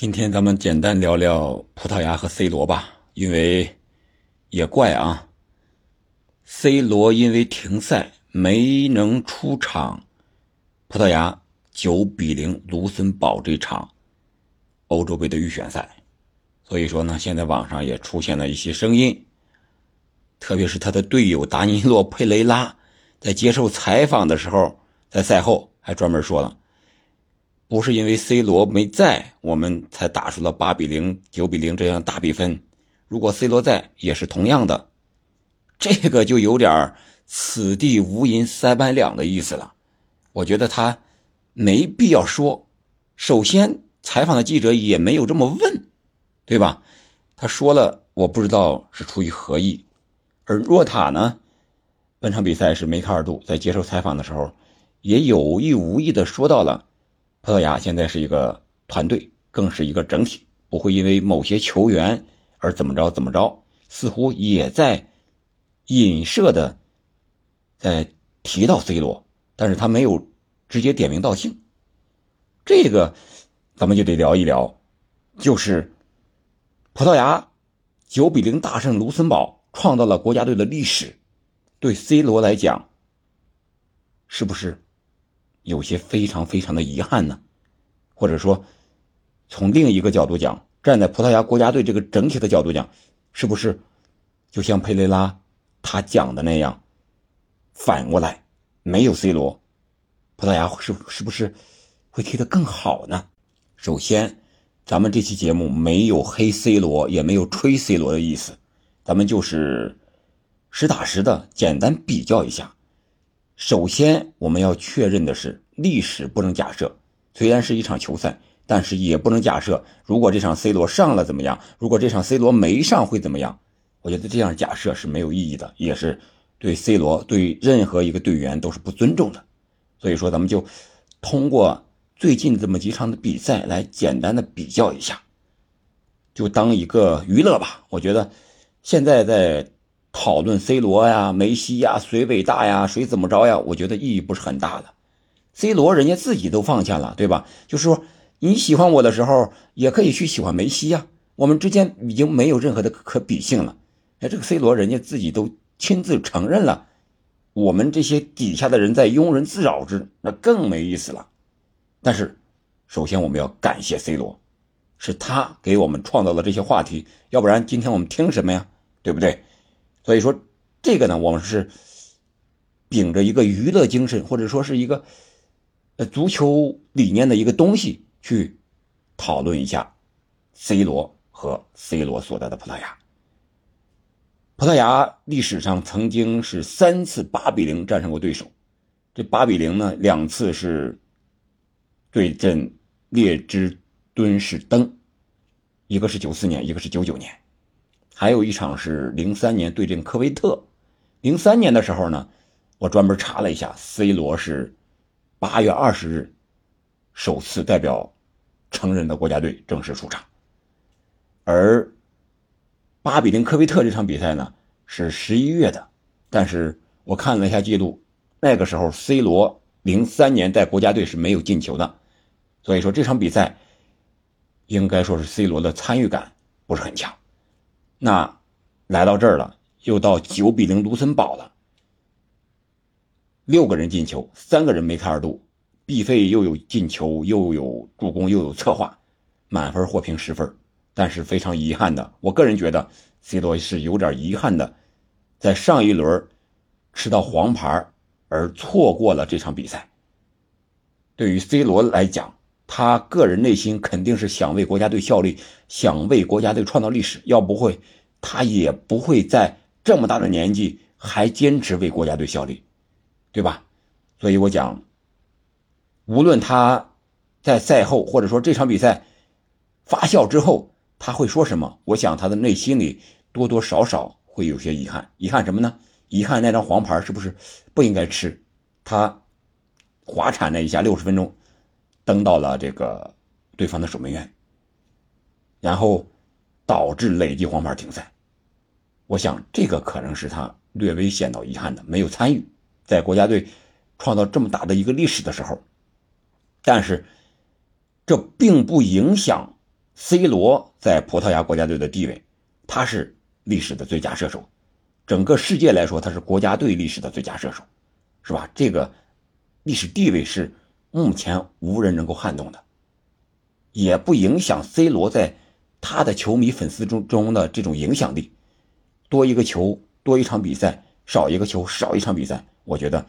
今天咱们简单聊聊葡萄牙和 C 罗吧，因为也怪啊，C 罗因为停赛没能出场，葡萄牙九比零卢森堡这场欧洲杯的预选赛，所以说呢，现在网上也出现了一些声音，特别是他的队友达尼洛·佩雷拉在接受采访的时候，在赛后还专门说了。不是因为 C 罗没在，我们才打出了八比零、九比零这样大比分。如果 C 罗在，也是同样的。这个就有点此地无银三百两的意思了。我觉得他没必要说。首先，采访的记者也没有这么问，对吧？他说了，我不知道是出于何意。而若塔呢，本场比赛是梅开二度，在接受采访的时候，也有意无意的说到了。葡萄牙现在是一个团队，更是一个整体，不会因为某些球员而怎么着怎么着，似乎也在影射的在提到 C 罗，但是他没有直接点名道姓。这个咱们就得聊一聊，就是葡萄牙九比零大胜卢森堡，创造了国家队的历史，对 C 罗来讲，是不是？有些非常非常的遗憾呢，或者说，从另一个角度讲，站在葡萄牙国家队这个整体的角度讲，是不是就像佩雷拉他讲的那样，反过来没有 C 罗，葡萄牙是是不是会踢得更好呢？首先，咱们这期节目没有黑 C 罗，也没有吹 C 罗的意思，咱们就是实打实的简单比较一下。首先，我们要确认的是，历史不能假设。虽然是一场球赛，但是也不能假设，如果这场 C 罗上了怎么样？如果这场 C 罗没上会怎么样？我觉得这样假设是没有意义的，也是对 C 罗、对任何一个队员都是不尊重的。所以说，咱们就通过最近这么几场的比赛来简单的比较一下，就当一个娱乐吧。我觉得现在在。讨论 C 罗呀、梅西呀，谁伟大呀、谁怎么着呀？我觉得意义不是很大的。C 罗人家自己都放下了，对吧？就是说你喜欢我的时候，也可以去喜欢梅西呀。我们之间已经没有任何的可比性了。哎，这个 C 罗人家自己都亲自承认了，我们这些底下的人在庸人自扰之，那更没意思了。但是，首先我们要感谢 C 罗，是他给我们创造了这些话题，要不然今天我们听什么呀？对不对？所以说，这个呢，我们是秉着一个娱乐精神，或者说是一个呃足球理念的一个东西去讨论一下 C 罗和 C 罗所在的葡萄牙。葡萄牙历史上曾经是三次八比零战胜过对手，这八比零呢，两次是对阵列支敦士登，一个是九四年，一个是九九年。还有一场是零三年对阵科威特，零三年的时候呢，我专门查了一下，C 罗是八月二十日首次代表成人的国家队正式出场，而八比零科威特这场比赛呢是十一月的，但是我看了一下记录，那个时候 C 罗零三年在国家队是没有进球的，所以说这场比赛应该说是 C 罗的参与感不是很强。那来到这儿了，又到九比零卢森堡了，六个人进球，三个人梅开二度，毕费又有进球，又有助攻，又有策划，满分获评十分。但是非常遗憾的，我个人觉得 C 罗是有点遗憾的，在上一轮吃到黄牌而错过了这场比赛。对于 C 罗来讲，他个人内心肯定是想为国家队效力，想为国家队创造历史。要不会，他也不会在这么大的年纪还坚持为国家队效力，对吧？所以我讲，无论他在赛后或者说这场比赛发酵之后他会说什么，我想他的内心里多多少少会有些遗憾。遗憾什么呢？遗憾那张黄牌是不是不应该吃？他滑铲了一下，六十分钟。登到了这个对方的守门员，然后导致累计黄牌停赛。我想这个可能是他略微显到遗憾的，没有参与在国家队创造这么大的一个历史的时候。但是这并不影响，C 罗在葡萄牙国家队的地位，他是历史的最佳射手，整个世界来说，他是国家队历史的最佳射手，是吧？这个历史地位是目前无人能够撼动的，也不影响 C 罗在他的球迷粉丝中中的这种影响力。多一个球，多一场比赛；少一个球，少一场比赛。我觉得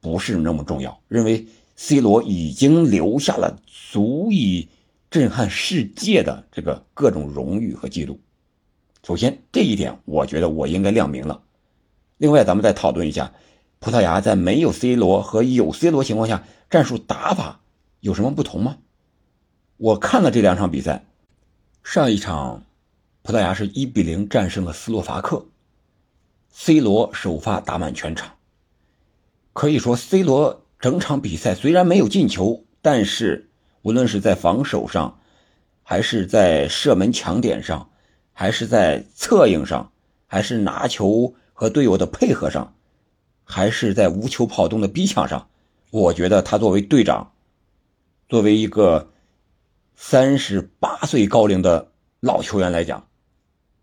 不是那么重要，认为 C 罗已经留下了足以震撼世界的这个各种荣誉和记录。首先，这一点我觉得我应该亮明了。另外，咱们再讨论一下，葡萄牙在没有 C 罗和有 C 罗情况下，战术打法有什么不同吗？我看了这两场比赛，上一场葡萄牙是一比零战胜了斯洛伐克，C 罗首发打满全场。可以说，C 罗整场比赛虽然没有进球，但是无论是在防守上，还是在射门抢点上，还是在策应上，还是拿球和队友的配合上，还是在无球跑动的逼抢上，我觉得他作为队长，作为一个三十八岁高龄的老球员来讲，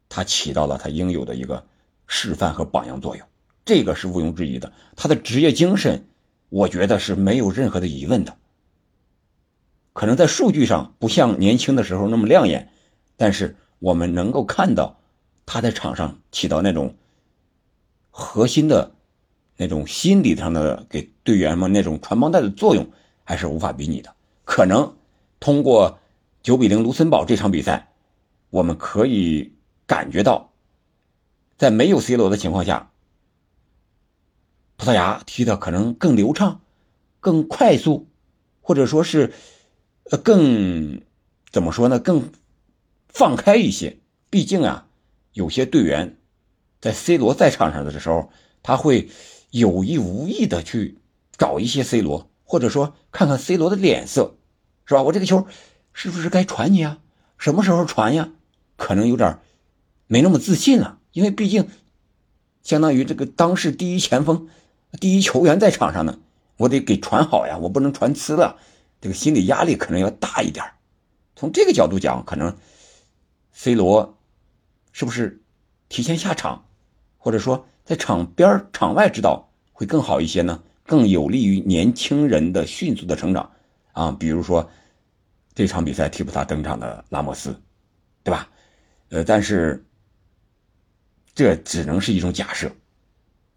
他起到了他应有的一个示范和榜样作用。这个是毋庸置疑的，他的职业精神，我觉得是没有任何的疑问的。可能在数据上不像年轻的时候那么亮眼，但是我们能够看到他在场上起到那种核心的、那种心理上的给队员们那种传帮带的作用，还是无法比拟的。可能通过九比零卢森堡这场比赛，我们可以感觉到，在没有 C 罗的情况下。葡萄牙踢的可能更流畅、更快速，或者说是，呃，更怎么说呢？更放开一些。毕竟啊，有些队员在 C 罗在场上的时候，他会有意无意的去找一些 C 罗，或者说看看 C 罗的脸色，是吧？我这个球是不是该传你啊？什么时候传呀？可能有点没那么自信了，因为毕竟相当于这个当世第一前锋。第一球员在场上呢，我得给传好呀，我不能传呲了，这个心理压力可能要大一点。从这个角度讲，可能 C 罗是不是提前下场，或者说在场边场外指导会更好一些呢？更有利于年轻人的迅速的成长啊。比如说这场比赛替补他登场的拉莫斯，对吧？呃，但是这只能是一种假设，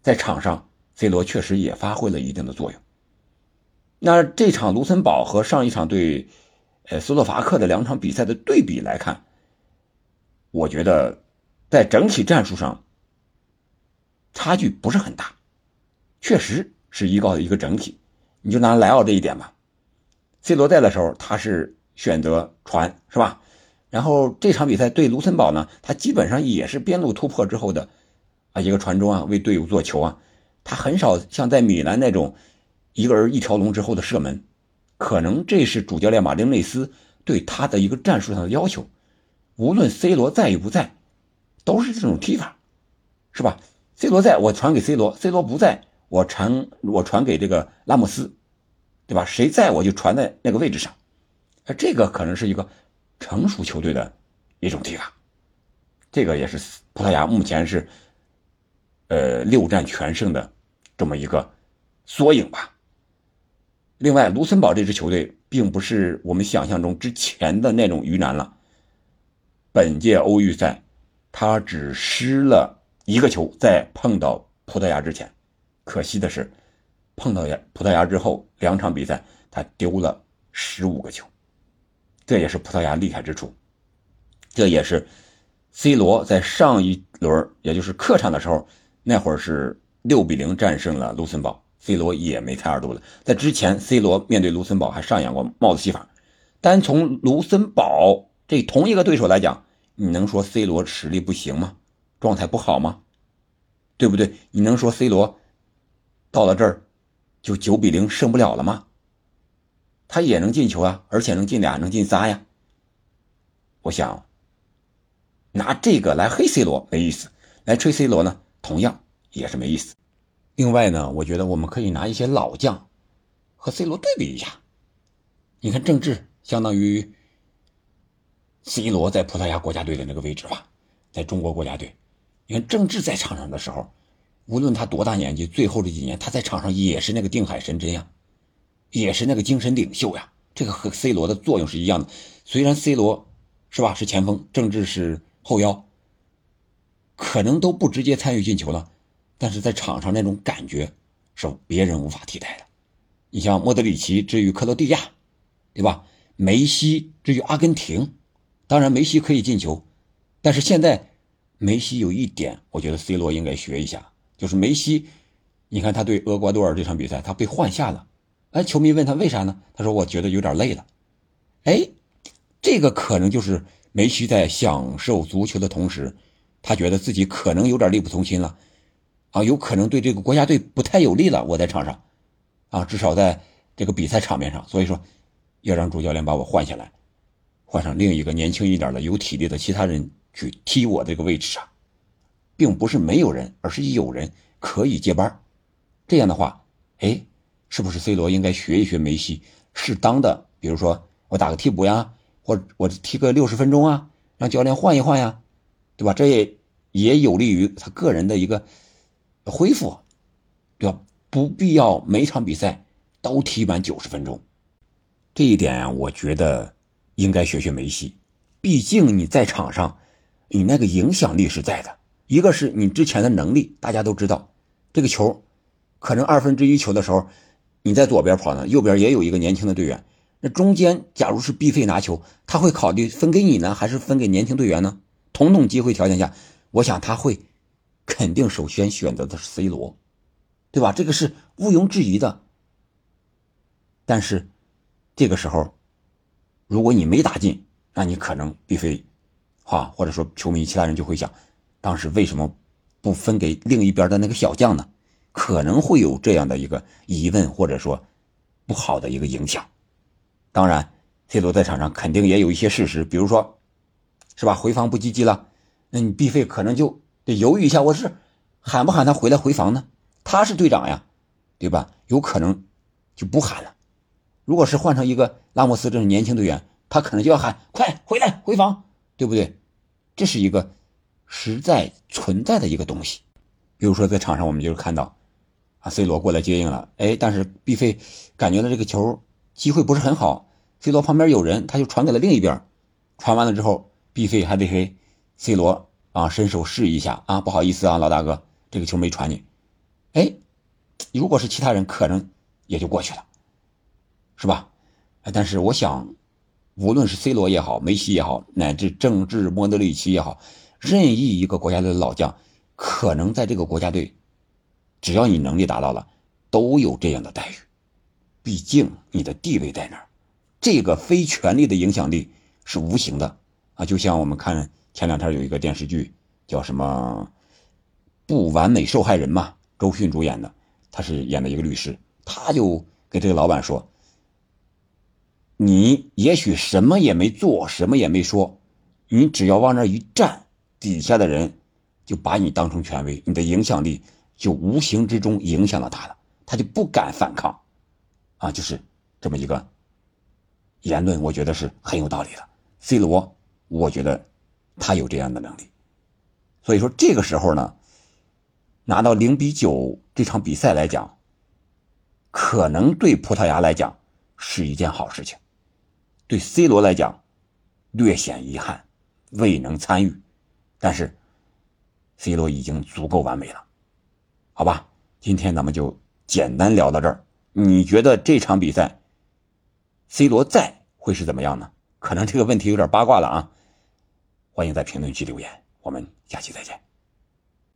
在场上。C 罗确实也发挥了一定的作用。那这场卢森堡和上一场对，呃斯洛伐克的两场比赛的对比来看，我觉得在整体战术上差距不是很大，确实是依靠一个整体。你就拿莱奥这一点吧，C 罗在的时候他是选择传，是吧？然后这场比赛对卢森堡呢，他基本上也是边路突破之后的啊一个传中啊，为队友做球啊。他很少像在米兰那种一个人一条龙之后的射门，可能这是主教练马丁内斯对他的一个战术上的要求。无论 C 罗在与不在，都是这种踢法，是吧？C 罗在我传给 C 罗，C 罗不在我传我传给这个拉莫斯，对吧？谁在我就传在那个位置上。这个可能是一个成熟球队的一种踢法。这个也是葡萄牙目前是呃六战全胜的。这么一个缩影吧。另外，卢森堡这支球队并不是我们想象中之前的那种鱼腩了。本届欧预赛，他只失了一个球，在碰到葡萄牙之前。可惜的是，碰到牙葡萄牙之后，两场比赛他丢了十五个球，这也是葡萄牙厉害之处。这也是 C 罗在上一轮，也就是客场的时候，那会儿是。六比零战胜了卢森堡，C 罗也没猜二度了。在之前，C 罗面对卢森堡还上演过帽子戏法。单从卢森堡这同一个对手来讲，你能说 C 罗实力不行吗？状态不好吗？对不对？你能说 C 罗到了这儿就九比零胜不了了吗？他也能进球啊，而且能进俩，能进仨呀。我想拿这个来黑 C 罗没意思，来吹 C 罗呢，同样。也是没意思。另外呢，我觉得我们可以拿一些老将和 C 罗对比一下。你看，郑智相当于 C 罗在葡萄牙国家队的那个位置吧，在中国国家队，你看郑智在场上的时候，无论他多大年纪，最后这几年他在场上也是那个定海神针呀，也是那个精神领袖呀。这个和 C 罗的作用是一样的。虽然 C 罗是吧是前锋，郑智是后腰，可能都不直接参与进球了，但是在场上那种感觉是别人无法替代的。你像莫德里奇至于克罗地亚，对吧？梅西至于阿根廷，当然梅西可以进球，但是现在梅西有一点，我觉得 C 罗应该学一下，就是梅西，你看他对厄瓜多尔这场比赛，他被换下了，哎，球迷问他为啥呢？他说我觉得有点累了，哎，这个可能就是梅西在享受足球的同时，他觉得自己可能有点力不从心了，啊，有可能对这个国家队不太有利了，我在场上。啊，至少在这个比赛场面上，所以说要让主教练把我换下来，换上另一个年轻一点的、有体力的其他人去踢我这个位置上，并不是没有人，而是有人可以接班。这样的话，哎，是不是 C 罗应该学一学梅西，适当的，比如说我打个替补呀，或我踢个六十分钟啊，让教练换一换呀，对吧？这也也有利于他个人的一个恢复，对吧？不必要每场比赛都踢满九十分钟，这一点啊，我觉得应该学学梅西。毕竟你在场上，你那个影响力是在的。一个是你之前的能力，大家都知道，这个球可能二分之一球的时候，你在左边跑呢，右边也有一个年轻的队员。那中间假如是必费拿球，他会考虑分给你呢，还是分给年轻队员呢？同等机会条件下，我想他会肯定首先选择的是 C 罗。对吧？这个是毋庸置疑的。但是，这个时候，如果你没打进，那你可能必非，哈，或者说球迷其他人就会想，当时为什么不分给另一边的那个小将呢？可能会有这样的一个疑问，或者说不好的一个影响。当然，C 罗在场上肯定也有一些事实，比如说，是吧？回防不积极了，那你必费可能就得犹豫一下，我是喊不喊他回来回防呢？他是队长呀，对吧？有可能就不喊了。如果是换成一个拉莫斯这种年轻队员，他可能就要喊：“快回来回防，对不对？”这是一个实在存在的一个东西。比如说在场上，我们就是看到啊，C 罗过来接应了，哎，但是 B 费感觉到这个球机会不是很好，C 罗旁边有人，他就传给了另一边。传完了之后，，B 费还得给 C 罗啊伸手示意一下啊，不好意思啊，老大哥，这个球没传你。哎，如果是其他人，可能也就过去了，是吧？但是我想，无论是 C 罗也好，梅西也好，乃至政治、莫德里奇也好，任意一个国家队的老将，可能在这个国家队，只要你能力达到了，都有这样的待遇。毕竟你的地位在那儿，这个非权力的影响力是无形的啊！就像我们看前两天有一个电视剧，叫什么《不完美受害人》嘛。周迅主演的，他是演的一个律师，他就给这个老板说：“你也许什么也没做，什么也没说，你只要往那一站，底下的人就把你当成权威，你的影响力就无形之中影响了他了，他就不敢反抗，啊，就是这么一个言论，我觉得是很有道理的。C 罗，我觉得他有这样的能力，所以说这个时候呢。”拿到零比九这场比赛来讲，可能对葡萄牙来讲是一件好事情，对 C 罗来讲略显遗憾，未能参与。但是 C 罗已经足够完美了，好吧？今天咱们就简单聊到这儿。你觉得这场比赛 C 罗在会是怎么样呢？可能这个问题有点八卦了啊！欢迎在评论区留言，我们下期再见。